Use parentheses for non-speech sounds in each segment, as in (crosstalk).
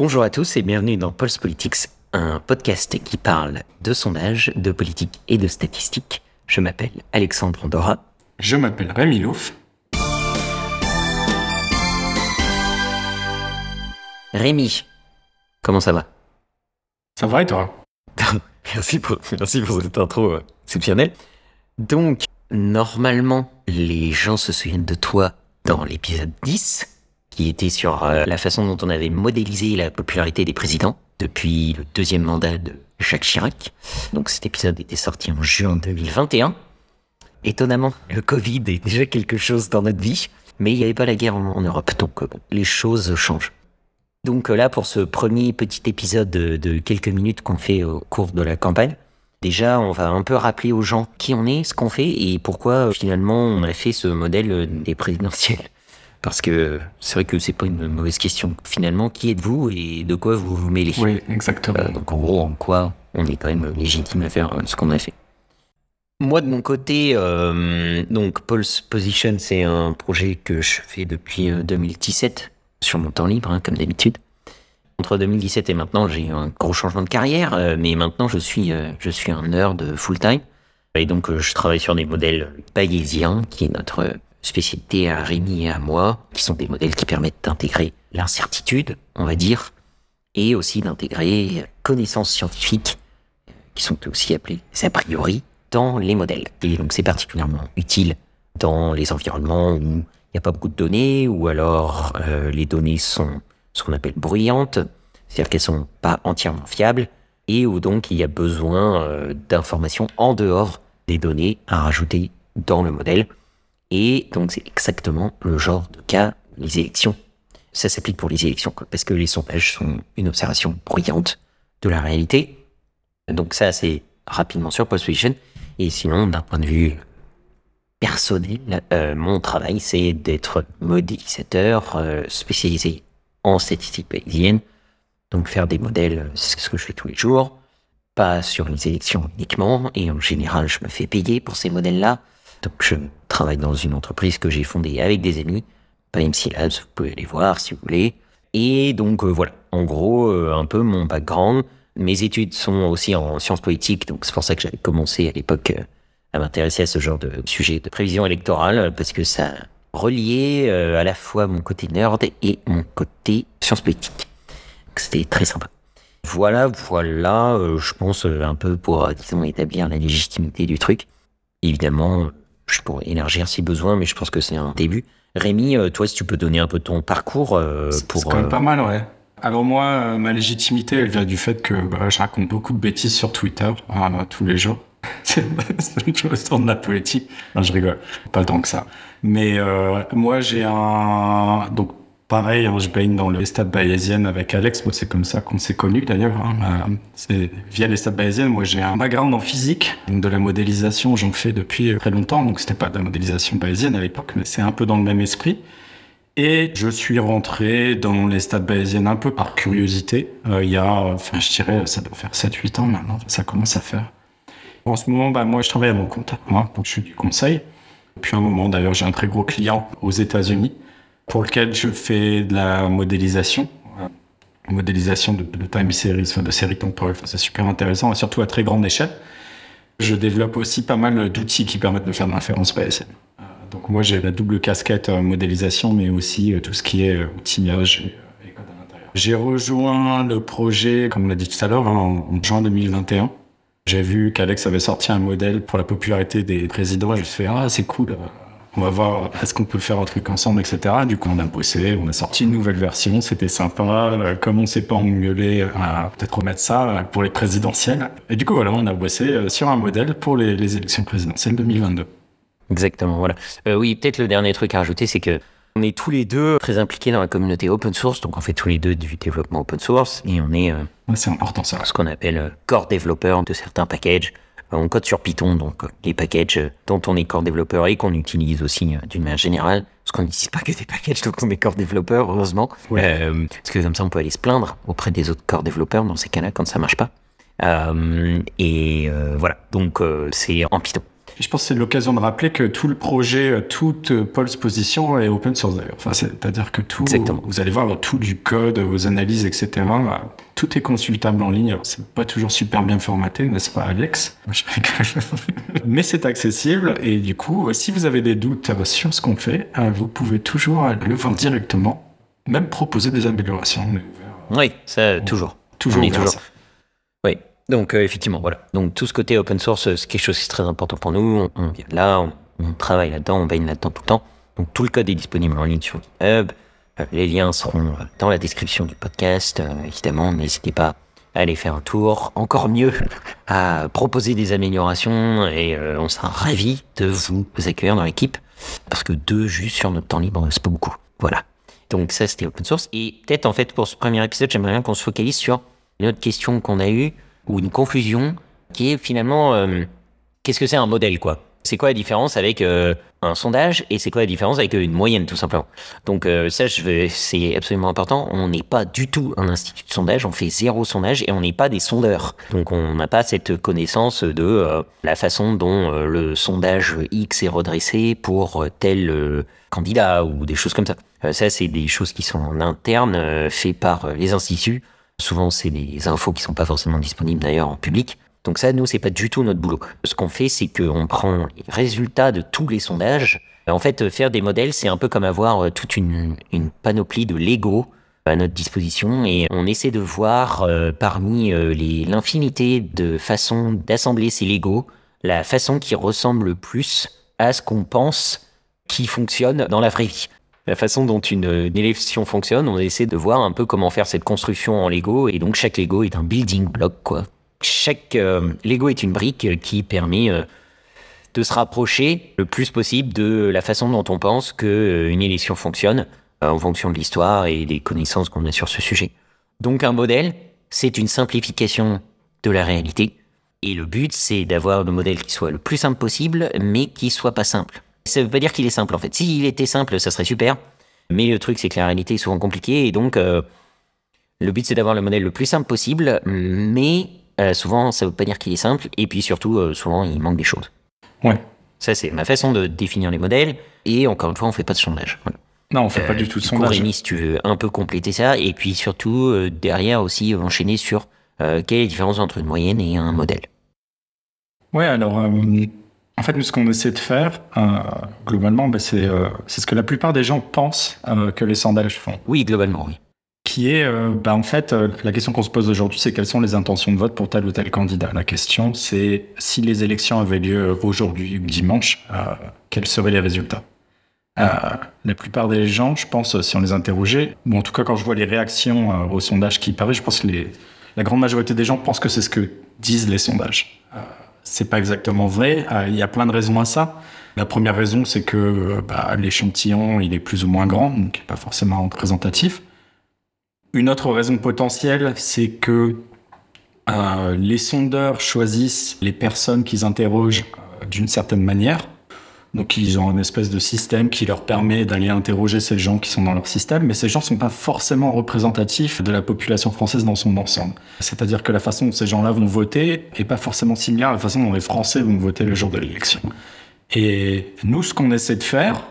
Bonjour à tous et bienvenue dans Pulse Politics, un podcast qui parle de sondage, de politique et de statistiques. Je m'appelle Alexandre Andorra. Je m'appelle Rémi Louf. Rémi, comment ça va? Ça va et toi? (laughs) Merci, pour, merci pour cette intro exceptionnelle. Donc, normalement, les gens se souviennent de toi dans l'épisode 10, qui était sur euh, la façon dont on avait modélisé la popularité des présidents depuis le deuxième mandat de Jacques Chirac. Donc cet épisode était sorti en juin 2021. Étonnamment, le Covid est déjà quelque chose dans notre vie, mais il n'y avait pas la guerre en, Europe, donc euh, les choses changent. Donc euh, là, pour ce premier petit épisode de, quelques minutes qu'on fait au cours de la campagne, déjà, on va un peu rappeler aux gens qui on est, ce qu'on fait et pourquoi finalement on a fait ce modèle des présidentielles. Parce que c'est vrai que c'est pas une mauvaise question. Finalement, qui êtes-vous et de quoi vous vous mêlez Oui, exactement. Euh, donc en gros, en quoi on est quand même légitime à faire ce qu'on a fait. Moi, de mon côté, euh, donc Pulse Position, c'est un projet que je fais depuis 2017 sur mon temps libre, hein, comme d'habitude. Entre 2017 et maintenant, j'ai eu un gros changement de carrière, euh, mais maintenant, je suis, euh, je suis un nerd full-time. Et donc, euh, je travaille sur des modèles bayésiens, qui est notre spécialité à Rémi et à moi, qui sont des modèles qui permettent d'intégrer l'incertitude, on va dire, et aussi d'intégrer connaissances scientifiques, qui sont aussi appelées a priori, dans les modèles. Et donc, c'est particulièrement utile dans les environnements où il n'y a pas beaucoup de données, ou alors euh, les données sont ce qu'on appelle bruyantes, c'est-à-dire qu'elles sont pas entièrement fiables, et où donc il y a besoin euh, d'informations en dehors des données à rajouter dans le modèle. Et donc c'est exactement le genre de cas, les élections. Ça s'applique pour les élections, parce que les sondages sont une observation bruyante de la réalité. Donc ça, c'est rapidement sur Postposition. Et sinon, d'un point de vue personnel, euh, mon travail, c'est d'être modélisateur euh, spécialisé en statistique bayésienne. Donc faire des modèles, c'est ce que je fais tous les jours, pas sur les élections uniquement, et en général, je me fais payer pour ces modèles-là. Donc je travaille dans une entreprise que j'ai fondée avec des amis, MC Labs, vous pouvez aller voir si vous voulez. Et donc euh, voilà, en gros, un peu mon background. Mes études sont aussi en sciences politiques, donc c'est pour ça que j'avais commencé à l'époque à m'intéresser à ce genre de sujet de prévision électorale parce que ça reliait euh, à la fois mon côté nerd et mon côté science politique. C'était très sympa. Voilà, voilà, euh, je pense euh, un peu pour, disons, établir la légitimité du truc. Évidemment, je pourrais élargir si besoin, mais je pense que c'est un début. Rémi, toi, si tu peux donner un peu ton parcours pour... C'est quand même pas mal, ouais. Alors moi, ma légitimité, elle vient du fait que bah, je raconte beaucoup de bêtises sur Twitter tous les jours. (laughs) c'est une chose de la politique. Non, je rigole. Pas tant que ça. Mais euh, moi, j'ai un... Donc, pareil, hein, je baigne dans les stades avec Alex. Moi, c'est comme ça qu'on s'est connus, d'ailleurs. Hein. Euh, c'est via les stades. Moi, j'ai un background en physique. Donc, de la modélisation, j'en fais depuis très longtemps. Donc, c'était pas de la modélisation bayésienne à l'époque, mais c'est un peu dans le même esprit. Et je suis rentré dans les stades un peu par curiosité. Euh, il y a, enfin, je dirais, ça doit faire 7-8 ans maintenant. Ça commence à faire. En ce moment, bah, moi, je travaille à mon compte, hein, donc je suis du conseil. Depuis un moment, d'ailleurs, j'ai un très gros client aux États-Unis pour lequel je fais de la modélisation, euh, modélisation de, time series, de séries temporelles. c'est super intéressant, et surtout à très grande échelle. Je développe aussi pas mal d'outils qui permettent de faire de l'inférence PSN. Euh, donc moi, j'ai la double casquette euh, modélisation, mais aussi tout ce qui est outillage et, code à l'intérieur. J'ai rejoint le projet, comme on l'a dit tout à l'heure, en juin 2021 j'ai vu qu'Alex avait sorti un modèle pour la popularité des présidents et suis fait ah c'est cool, on va voir est-ce qu'on peut faire un truc ensemble etc. Du coup on a bossé, on a sorti une nouvelle version, c'était sympa. Comme on s'est pas engueulé, on va peut-être remettre ça pour les présidentielles. Et du coup voilà on a bossé euh, sur un modèle pour les, les élections présidentielles 2022. Exactement voilà. Euh, oui peut-être le dernier truc à rajouter c'est que on est tous les deux très impliqués dans la communauté open source, donc on fait tous les deux du développement open source et on est, euh, c'est important ça, ce qu'on appelle euh, core développeur de certains packages. Euh, on code sur Python, donc les packages dont on est core développeur et qu'on utilise aussi d'une manière générale. Parce qu'on n'utilise pas que des packages dont on est core développeur, heureusement. parce que comme ça, on peut aller se plaindre auprès des autres core développeurs dans ces cas-là quand ça marche pas. et voilà, donc c'est en Python. Je pense que c'est l'occasion de rappeler que tout le projet, toute Pulse Position est open source d'ailleurs. Enfin, c'est-à-dire que tout, Exactement. vous allez voir tout du code, vos analyses, etc. Tout est consultable en ligne. C'est pas toujours super bien formaté, n'est-ce pas, Alex? (laughs) Mais c'est accessible et du coup, si vous avez des doutes sur ce qu'on fait, vous pouvez toujours le voir directement, même proposer des améliorations. Oui, ça, toujours. Toujours. On est toujours. Oui. Donc, euh, effectivement, voilà. Donc, tout ce côté open source, c'est quelque chose qui est très important pour nous. On, vient là, on, travaille là-dedans, on baigne là-dedans tout le temps. Donc, tout le code est disponible en ligne sur GitHub. Euh, les liens seront dans la description du podcast. Euh, évidemment, n'hésitez pas à aller faire un tour. Encore mieux, (laughs) à proposer des améliorations et euh, on sera ravis de vous accueillir dans l'équipe. Parce que deux juste sur notre temps libre, c'est pas beaucoup. Voilà. Donc ça, c'était open source. Et peut-être, en fait, pour ce premier épisode, j'aimerais bien qu'on se focalise sur une autre question qu'on a eue, ou une confusion, qui est finalement, euh, qu'est-ce que c'est un modèle, quoi? C'est quoi la différence avec euh, un sondage, et c'est quoi la différence avec une moyenne, tout simplement? Donc euh, ça, c'est absolument important. On n'est pas du tout un institut de sondage, on fait zéro sondage, et on n'est pas des sondeurs. Donc on n'a pas cette connaissance de euh, la façon dont le sondage X est redressé pour tel candidat, ou des choses comme ça. Ça, c'est des choses qui sont en interne, euh, fait par les instituts. Souvent, c'est des infos qui sont pas forcément disponibles d'ailleurs en public. Donc ça, nous, c'est pas du tout notre boulot. Ce qu'on fait, c'est qu'on prend les résultats de tous les sondages. En fait, faire des modèles, c'est un peu comme avoir euh, toute une, panoplie de Lego à notre disposition et on essaie de voir euh, parmi euh, l'infinité de façons d'assembler ces Lego la façon qui ressemble le plus à ce qu'on pense qui fonctionne dans la vraie vie la façon dont une, élection fonctionne, on essaie de voir un peu comment faire cette construction en Lego, et donc chaque Lego est un building block, quoi. Chaque euh, Lego est une brique qui permet euh, de se rapprocher le plus possible de la façon dont on pense qu'une élection fonctionne, euh, en fonction de l'histoire et des connaissances qu'on a sur ce sujet. Donc un modèle, c'est une simplification de la réalité, et le but, c'est d'avoir le modèle qui soit le plus simple possible, mais qui soit pas simple. Ça veut pas dire qu'il est simple en fait. S'il était simple, ça serait super. Mais le truc, c'est que la réalité est souvent compliquée et donc euh, le but, c'est d'avoir le modèle le plus simple possible, mais euh, souvent, ça veut pas dire qu'il est simple. Et puis surtout, euh, souvent, il manque des choses. Ouais. Ça, c'est ma façon de définir les modèles. Et encore une fois, on fait pas de sondage. Voilà. Non, on fait pas du tout de du coup, sondage. Rémi, si tu veux un peu compléter ça, et puis surtout derrière aussi enchaîner sur quelle est la différence entre une moyenne et un modèle. Ouais, alors, euh, en fait, nous, ce qu'on essaie de faire, euh, globalement, bah, c'est euh, c'est ce que la plupart des gens pensent euh, que les sondages font. Oui, globalement, oui. Qui est, bah, en fait, la question qu'on se pose aujourd'hui, c'est quelles sont les intentions de vote pour tel ou tel candidat. La question, c'est si les élections avaient lieu aujourd'hui ou dimanche, quels seraient les résultats La plupart des gens, je pense, si on les interrogeait, ou en tout cas quand je vois les réactions aux sondages qui paraissent, je pense que les, la grande majorité des gens pensent que c'est ce que disent les sondages. C'est pas exactement vrai. Euh, Il y a plein de raisons à ça. La première raison, c'est que euh, bah, l'échantillon, il est plus ou moins grand, donc pas forcément représentatif. Une autre raison potentielle, c'est que euh, les sondeurs choisissent les personnes qu'ils interrogent d'une certaine manière. Donc ils ont une espèce de système qui leur permet d'aller interroger ces gens qui sont dans leur système, mais ces gens ne sont pas forcément représentatifs de la population française dans son ensemble. C'est-à-dire que la façon dont ces gens-là vont voter est pas forcément similaire à la façon dont les Français vont voter le jour de l'élection. Et nous, ce qu'on essaie de faire,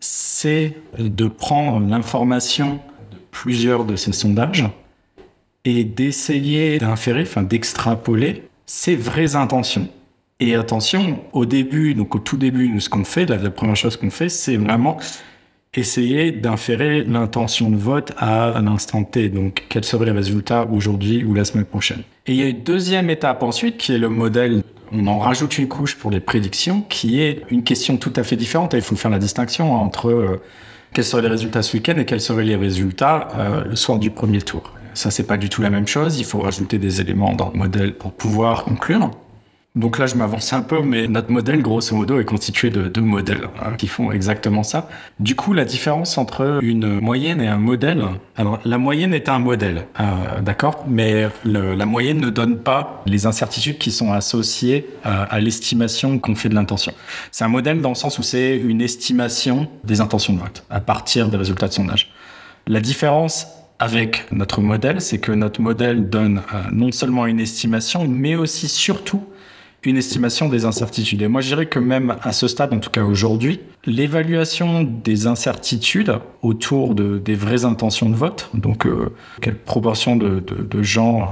c'est de prendre l'information de plusieurs de ces sondages et d'essayer d'inférer, enfin d'extrapoler ses vraies intentions. Et attention, au début, donc au tout début, ce qu'on fait, la, première chose qu'on fait, c'est vraiment essayer d'inférer l'intention de vote à l'instant T. Donc, quels seraient les résultats aujourd'hui ou la semaine prochaine. Et il y a une deuxième étape ensuite qui est le modèle. On en rajoute une couche pour les prédictions, qui est une question tout à fait différente. Il faut faire la distinction entre euh, quels seraient les résultats ce week-end et quels seraient les résultats euh, le soir du premier tour. Ça, c'est pas du tout la même chose. Il faut rajouter des éléments dans le modèle pour pouvoir conclure. Donc là, je m'avance un peu, mais notre modèle, grosso modo, est constitué de deux modèles hein, qui font exactement ça. Du coup, la différence entre une moyenne et un modèle, alors la moyenne est un modèle, euh, d'accord, mais la moyenne ne donne pas les incertitudes qui sont associées à, à l'estimation qu'on fait de l'intention. C'est un modèle dans le sens où c'est une estimation des intentions de vote à partir des résultats de sondage. La différence avec notre modèle, c'est que notre modèle donne euh, non seulement une estimation, mais aussi surtout une estimation des incertitudes. Et moi, je dirais que même à ce stade, en tout cas aujourd'hui, l'évaluation des incertitudes autour de, des vraies intentions de vote, donc euh, quelle proportion de, de, de gens euh,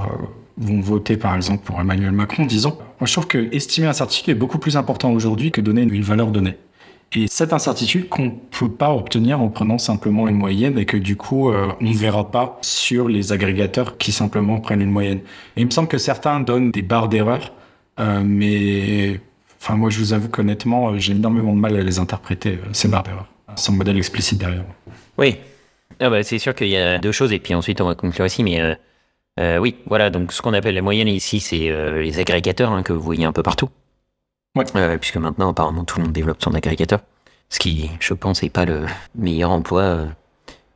vont voter par exemple pour Emmanuel Macron, disons, moi je trouve que estimer l'incertitude est beaucoup plus important aujourd'hui que donner une valeur donnée. Et cette incertitude qu'on peut pas obtenir en prenant simplement une moyenne et que du coup euh, on ne verra pas sur les agrégateurs qui simplement prennent une moyenne. Et il me semble que certains donnent des barres d'erreur, mais enfin moi je vous avoue qu'honnêtement euh, j'ai énormément de mal à les interpréter euh, ces barres sans modèle explicite derrière. Oui, ah bah, c'est sûr qu'il y a deux choses et puis ensuite on va conclure ici, mais euh, euh, oui, voilà, donc ce qu'on appelle la moyenne ici, c'est euh, les agrégateurs hein, que vous voyez un peu partout. Ouais. Euh, puisque maintenant, apparemment, tout le monde développe son agrégateur. Ce qui, je pense, n'est pas le meilleur emploi euh,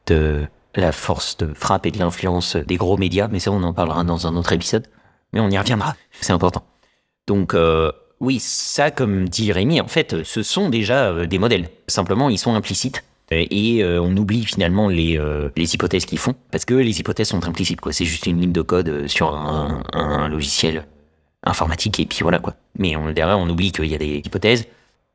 de la force de frappe et de l'influence des gros médias, mais ça, on en parlera dans un autre épisode. Mais on y reviendra, c'est important. Donc, euh, oui, ça, comme dit Rémi, en fait, ce sont déjà euh, des modèles. Simplement, ils sont implicites. Euh, Et on oublie finalement les, les hypothèses qu'ils font, parce que les hypothèses sont implicites. C'est juste une ligne de code sur un, logiciel informatique, et puis voilà, quoi. Mais on, derrière, on oublie qu'il y a des hypothèses.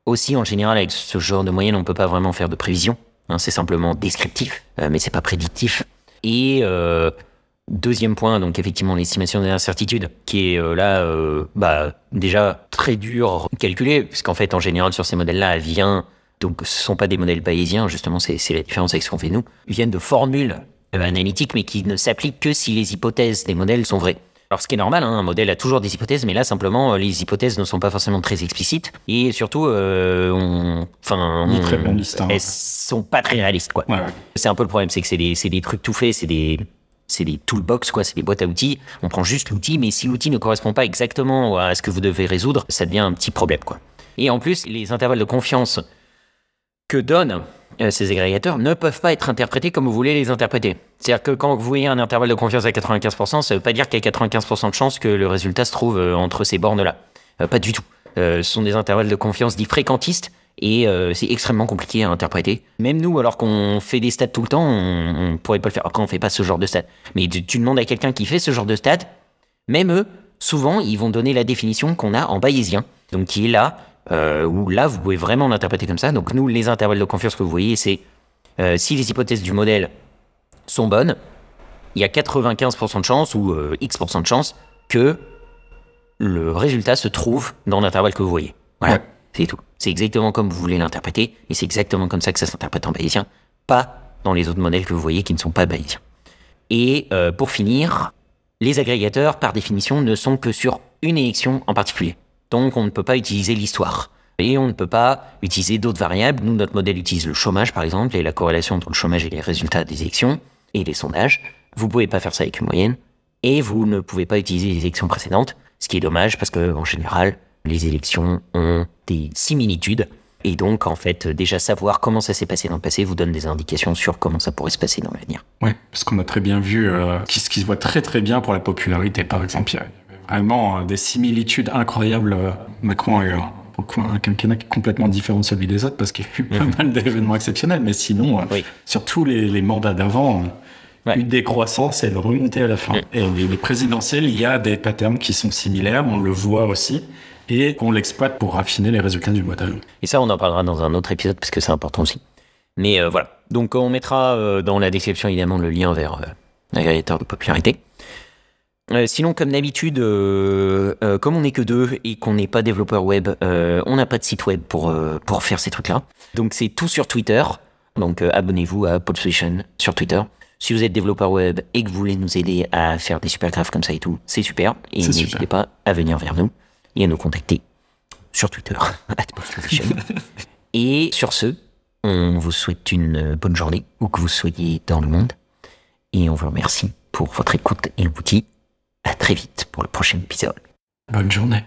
Aussi, en général, avec ce genre de moyenne, on peut pas vraiment faire de prévision. hein. c'est simplement descriptif, mais c'est pas prédictif. Et deuxième point, donc effectivement l'estimation des incertitudes, qui est euh, là, euh, bah déjà très dur à calculer, puisqu'en fait, en général, sur ces modèles-là, elle vient donc ce sont pas des modèles bayésiens, justement, c'est la différence avec ce qu'on fait nous, ils viennent de formules euh, analytiques, mais qui ne s'appliquent que si les hypothèses des modèles sont vraies. Alors ce qui est normal, hein, un modèle a toujours des hypothèses, mais là simplement les hypothèses ne sont pas forcément très explicites et surtout, euh, on, enfin, on- très hein. elles sont pas très réalistes quoi. Ouais. C'est un peu le problème, c'est que c'est des, c'est des trucs tout faits, c'est des, c'est des toolbox, quoi, c'est des boîtes à outils. On prend juste l'outil, mais si l'outil ne correspond pas exactement à ce que vous devez résoudre, ça devient un petit problème, quoi. Et en plus, les intervalles de confiance que donnent euh, ces agrégateurs ne peuvent pas être interprétés comme vous voulez les interpréter. C'est-à-dire que quand vous voyez un intervalle de confiance à 95%, ça veut pas dire qu'il y a 95% de chances que le résultat se trouve euh, entre ces bornes-là. Euh, pas du tout. Ce sont des intervalles de confiance dits fréquentistes et euh, c'est extrêmement compliqué à interpréter. Même nous, alors qu'on fait des stats tout le temps, on, on pourrait pas le faire. Après, on fait pas ce genre de stats. Mais tu, demandes à quelqu'un qui fait ce genre de stats, même eux, souvent, ils vont donner la définition qu'on a en bayésien. Donc, qui est là, euh, où là, vous pouvez vraiment l'interpréter comme ça. Donc, nous, les intervalles de confiance que vous voyez, c'est euh, si les hypothèses du modèle sont bonnes, il y a 95% de chance ou euh, X% de chance que le résultat se trouve dans l'intervalle que vous voyez. Voilà. C'est exactement comme vous voulez l'interpréter, et c'est exactement comme ça que ça s'interprète en bayésien, pas dans les autres modèles que vous voyez qui ne sont pas bayésiens. Et euh, pour finir, les agrégateurs, par définition, ne sont que sur une élection en particulier. Donc on ne peut pas utiliser l'histoire. Et on ne peut pas utiliser d'autres variables. Nous, notre modèle utilise le chômage, par exemple, et la corrélation entre le chômage et les résultats des élections et les sondages. Vous pouvez pas faire ça avec une moyenne. Et vous ne pouvez pas utiliser les élections précédentes, ce qui est dommage parce que, en général, les élections ont des similitudes. Et donc, en fait, déjà savoir comment ça s'est passé dans le passé vous donne des indications sur comment ça pourrait se passer dans l'avenir. Ouais, parce qu'on a très bien vu euh, qui, ce qui se voit très très bien pour la popularité, par exemple. Il y avait vraiment euh, des similitudes incroyables. euh, Macron coup, un quinquennat qui est complètement différent de celui des autres parce qu'il y a eu pas mal d'événements exceptionnels. Mais sinon, Oui. sur tous les, les mandats d'avant, Ouais. une décroissance et une remontée à la fin. Ouais. Et les, les présidentielles, il y a des patterns qui sont similaires, on le voit aussi, et qu'on l'exploite pour raffiner les résultats du modèle. Et ça, on en parlera dans un autre épisode parce que c'est important aussi. Mais euh, voilà. Donc, on mettra euh, dans la description évidemment le lien vers euh, l'agrégateur de popularité. Euh, sinon, comme d'habitude, comme on n'est que deux et qu'on n'est pas développeur web, on n'a pas de site web pour, pour faire ces trucs-là. Donc, c'est tout sur Twitter. Donc, abonnez-vous à Pole Solution sur Twitter. Si vous êtes développeur web et que vous voulez nous aider à faire des super graphes comme ça et tout, c'est super. Et n'hésitez super. pas à venir vers nous et à nous contacter sur Twitter. (laughs) (laughs) Et sur ce, on vous souhaite une bonne journée, où que vous soyez dans le monde. Et on vous remercie pour votre écoute et on vous dit à très vite pour le prochain épisode. Bonne journée.